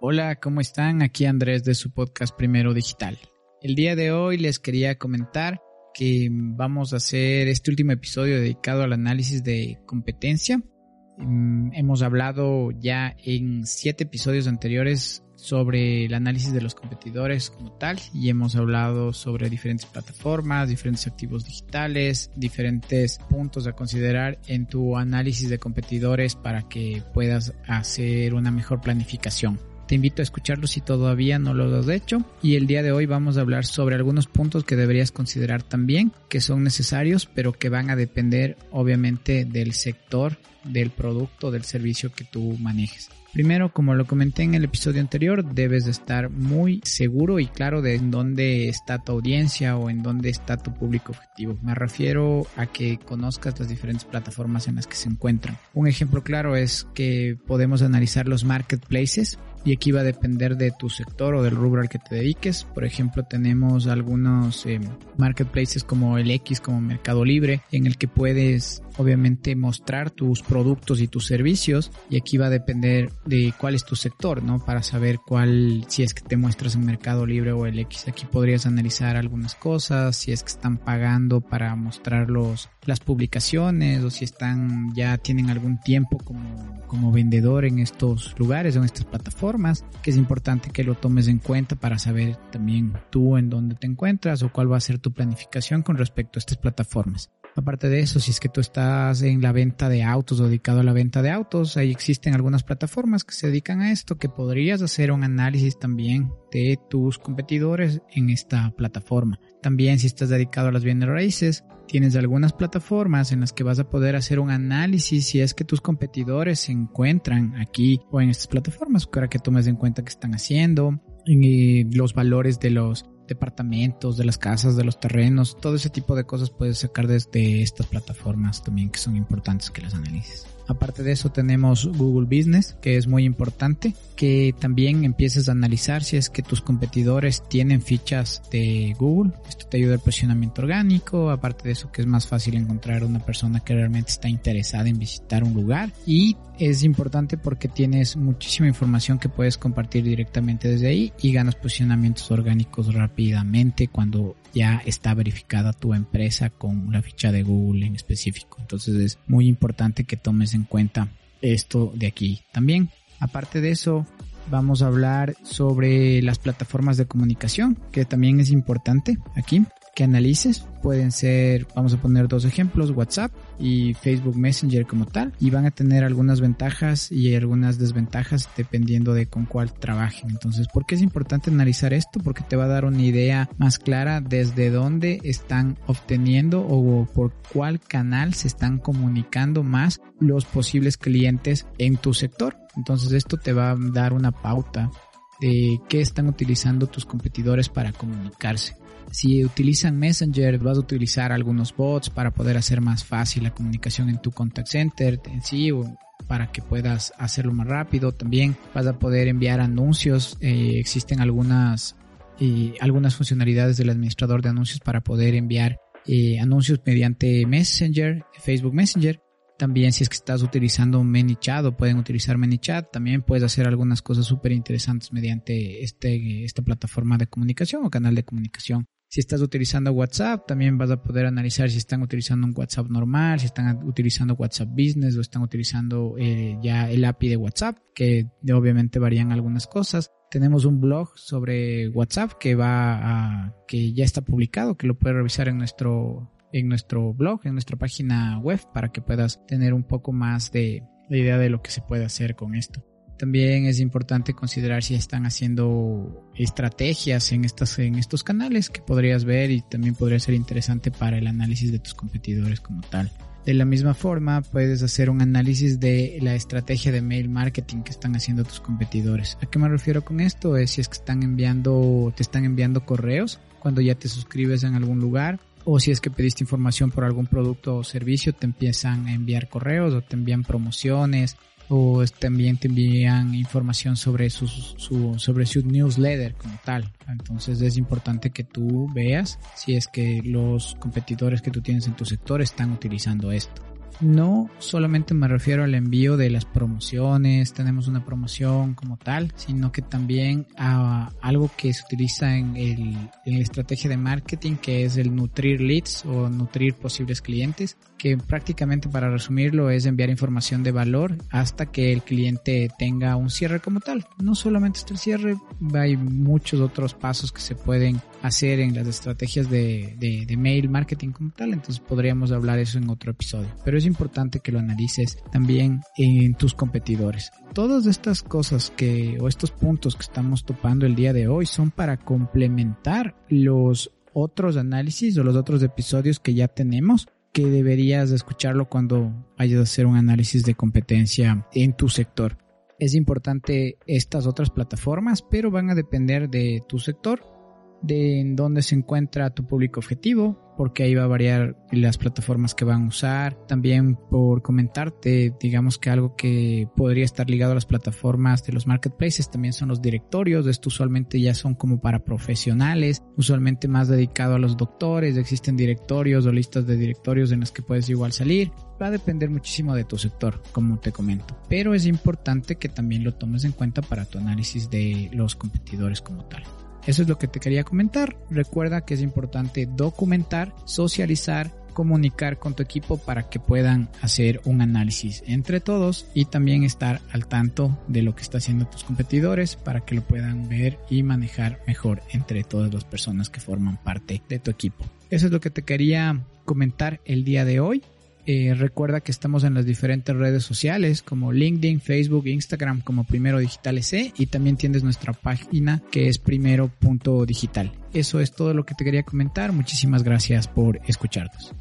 Hola, ¿cómo están? Aquí Andrés de su podcast Primero Digital. El día de hoy les quería comentar que vamos a hacer este último episodio dedicado al análisis de competencia. Mm, hemos hablado ya en siete episodios anteriores sobre el análisis de los competidores como tal y hemos hablado sobre diferentes plataformas, diferentes activos digitales, diferentes puntos a considerar en tu análisis de competidores para que puedas hacer una mejor planificación. Te invito a escucharlo si todavía no lo has hecho. Y el día de hoy vamos a hablar sobre algunos puntos que deberías considerar también, que son necesarios, pero que van a depender obviamente del sector, del producto, del servicio que tú manejes. Primero, como lo comenté en el episodio anterior, debes de estar muy seguro y claro de en dónde está tu audiencia o en dónde está tu público objetivo. Me refiero a que conozcas las diferentes plataformas en las que se encuentran. Un ejemplo claro es que podemos analizar los marketplaces y aquí va a depender de tu sector o del rubro al que te dediques. Por ejemplo, tenemos algunos eh, marketplaces como el X, como Mercado Libre, en el que puedes obviamente mostrar tus productos y tus servicios y aquí va a depender de cuál es tu sector, ¿no? Para saber cuál, si es que te muestras en Mercado Libre o el X. Aquí podrías analizar algunas cosas, si es que están pagando para mostrar los, las publicaciones o si están, ya tienen algún tiempo como, como vendedor en estos lugares o en estas plataformas, que es importante que lo tomes en cuenta para saber también tú en dónde te encuentras o cuál va a ser tu planificación con respecto a estas plataformas. Aparte de eso, si es que tú estás en la venta de autos o dedicado a la venta de autos, ahí existen algunas plataformas que se dedican a esto, que podrías hacer un análisis también de tus competidores en esta plataforma. También si estás dedicado a las bienes raíces, tienes algunas plataformas en las que vas a poder hacer un análisis si es que tus competidores se encuentran aquí o en estas plataformas, para que tomes en cuenta qué están haciendo, y los valores de los departamentos, de las casas, de los terrenos, todo ese tipo de cosas puedes sacar desde estas plataformas también que son importantes que las analices. Aparte de eso tenemos Google Business, que es muy importante, que también empieces a analizar si es que tus competidores tienen fichas de Google. Esto te ayuda al posicionamiento orgánico, aparte de eso que es más fácil encontrar una persona que realmente está interesada en visitar un lugar y es importante porque tienes muchísima información que puedes compartir directamente desde ahí y ganas posicionamientos orgánicos rápidamente cuando ya está verificada tu empresa con la ficha de Google en específico. Entonces es muy importante que tomes en cuenta esto de aquí también. Aparte de eso, vamos a hablar sobre las plataformas de comunicación, que también es importante aquí que analices. Pueden ser, vamos a poner dos ejemplos, WhatsApp y Facebook Messenger como tal. Y van a tener algunas ventajas y algunas desventajas dependiendo de con cuál trabajen. Entonces, ¿por qué es importante analizar esto? Porque te va a dar una idea más clara desde dónde están obteniendo o por cuál canal se están comunicando más los posibles clientes en tu sector. Entonces, esto te va a dar una pauta de qué están utilizando tus competidores para comunicarse. Si utilizan Messenger, vas a utilizar algunos bots para poder hacer más fácil la comunicación en tu contact center en sí o para que puedas hacerlo más rápido. También vas a poder enviar anuncios. Eh, existen algunas, eh, algunas funcionalidades del administrador de anuncios para poder enviar eh, anuncios mediante Messenger, Facebook Messenger. También si es que estás utilizando ManyChat o pueden utilizar ManyChat, también puedes hacer algunas cosas súper interesantes mediante este, esta plataforma de comunicación o canal de comunicación. Si estás utilizando WhatsApp, también vas a poder analizar si están utilizando un WhatsApp normal, si están utilizando WhatsApp Business o están utilizando eh, ya el API de WhatsApp, que obviamente varían algunas cosas. Tenemos un blog sobre WhatsApp que va a, que ya está publicado, que lo puedes revisar en nuestro, en nuestro blog, en nuestra página web, para que puedas tener un poco más de, de idea de lo que se puede hacer con esto. También es importante considerar si están haciendo estrategias en, estas, en estos canales que podrías ver y también podría ser interesante para el análisis de tus competidores como tal. De la misma forma, puedes hacer un análisis de la estrategia de mail marketing que están haciendo tus competidores. ¿A qué me refiero con esto? Es si es que están enviando, te están enviando correos cuando ya te suscribes en algún lugar o si es que pediste información por algún producto o servicio, te empiezan a enviar correos o te envían promociones o también te envían información sobre su, sobre su newsletter como tal. Entonces es importante que tú veas si es que los competidores que tú tienes en tu sector están utilizando esto. No solamente me refiero al envío de las promociones, tenemos una promoción como tal, sino que también a algo que se utiliza en, el, en la estrategia de marketing, que es el nutrir leads o nutrir posibles clientes, que prácticamente para resumirlo es enviar información de valor hasta que el cliente tenga un cierre como tal. No solamente está el cierre, hay muchos otros pasos que se pueden hacer en las estrategias de, de, de mail marketing como tal, entonces podríamos hablar eso en otro episodio. Pero es importante que lo analices también en tus competidores. Todas estas cosas que o estos puntos que estamos topando el día de hoy son para complementar los otros análisis o los otros episodios que ya tenemos que deberías escucharlo cuando vayas a hacer un análisis de competencia en tu sector. Es importante estas otras plataformas, pero van a depender de tu sector de en dónde se encuentra tu público objetivo, porque ahí va a variar las plataformas que van a usar. También por comentarte, digamos que algo que podría estar ligado a las plataformas de los marketplaces también son los directorios. Esto usualmente ya son como para profesionales, usualmente más dedicado a los doctores. Existen directorios o listas de directorios en las que puedes igual salir. Va a depender muchísimo de tu sector, como te comento. Pero es importante que también lo tomes en cuenta para tu análisis de los competidores como tal. Eso es lo que te quería comentar. Recuerda que es importante documentar, socializar, comunicar con tu equipo para que puedan hacer un análisis entre todos y también estar al tanto de lo que está haciendo tus competidores para que lo puedan ver y manejar mejor entre todas las personas que forman parte de tu equipo. Eso es lo que te quería comentar el día de hoy. Eh, recuerda que estamos en las diferentes redes sociales como LinkedIn, Facebook, Instagram como Primero Digital EC y también tienes nuestra página que es primero.digital. Eso es todo lo que te quería comentar. Muchísimas gracias por escucharnos.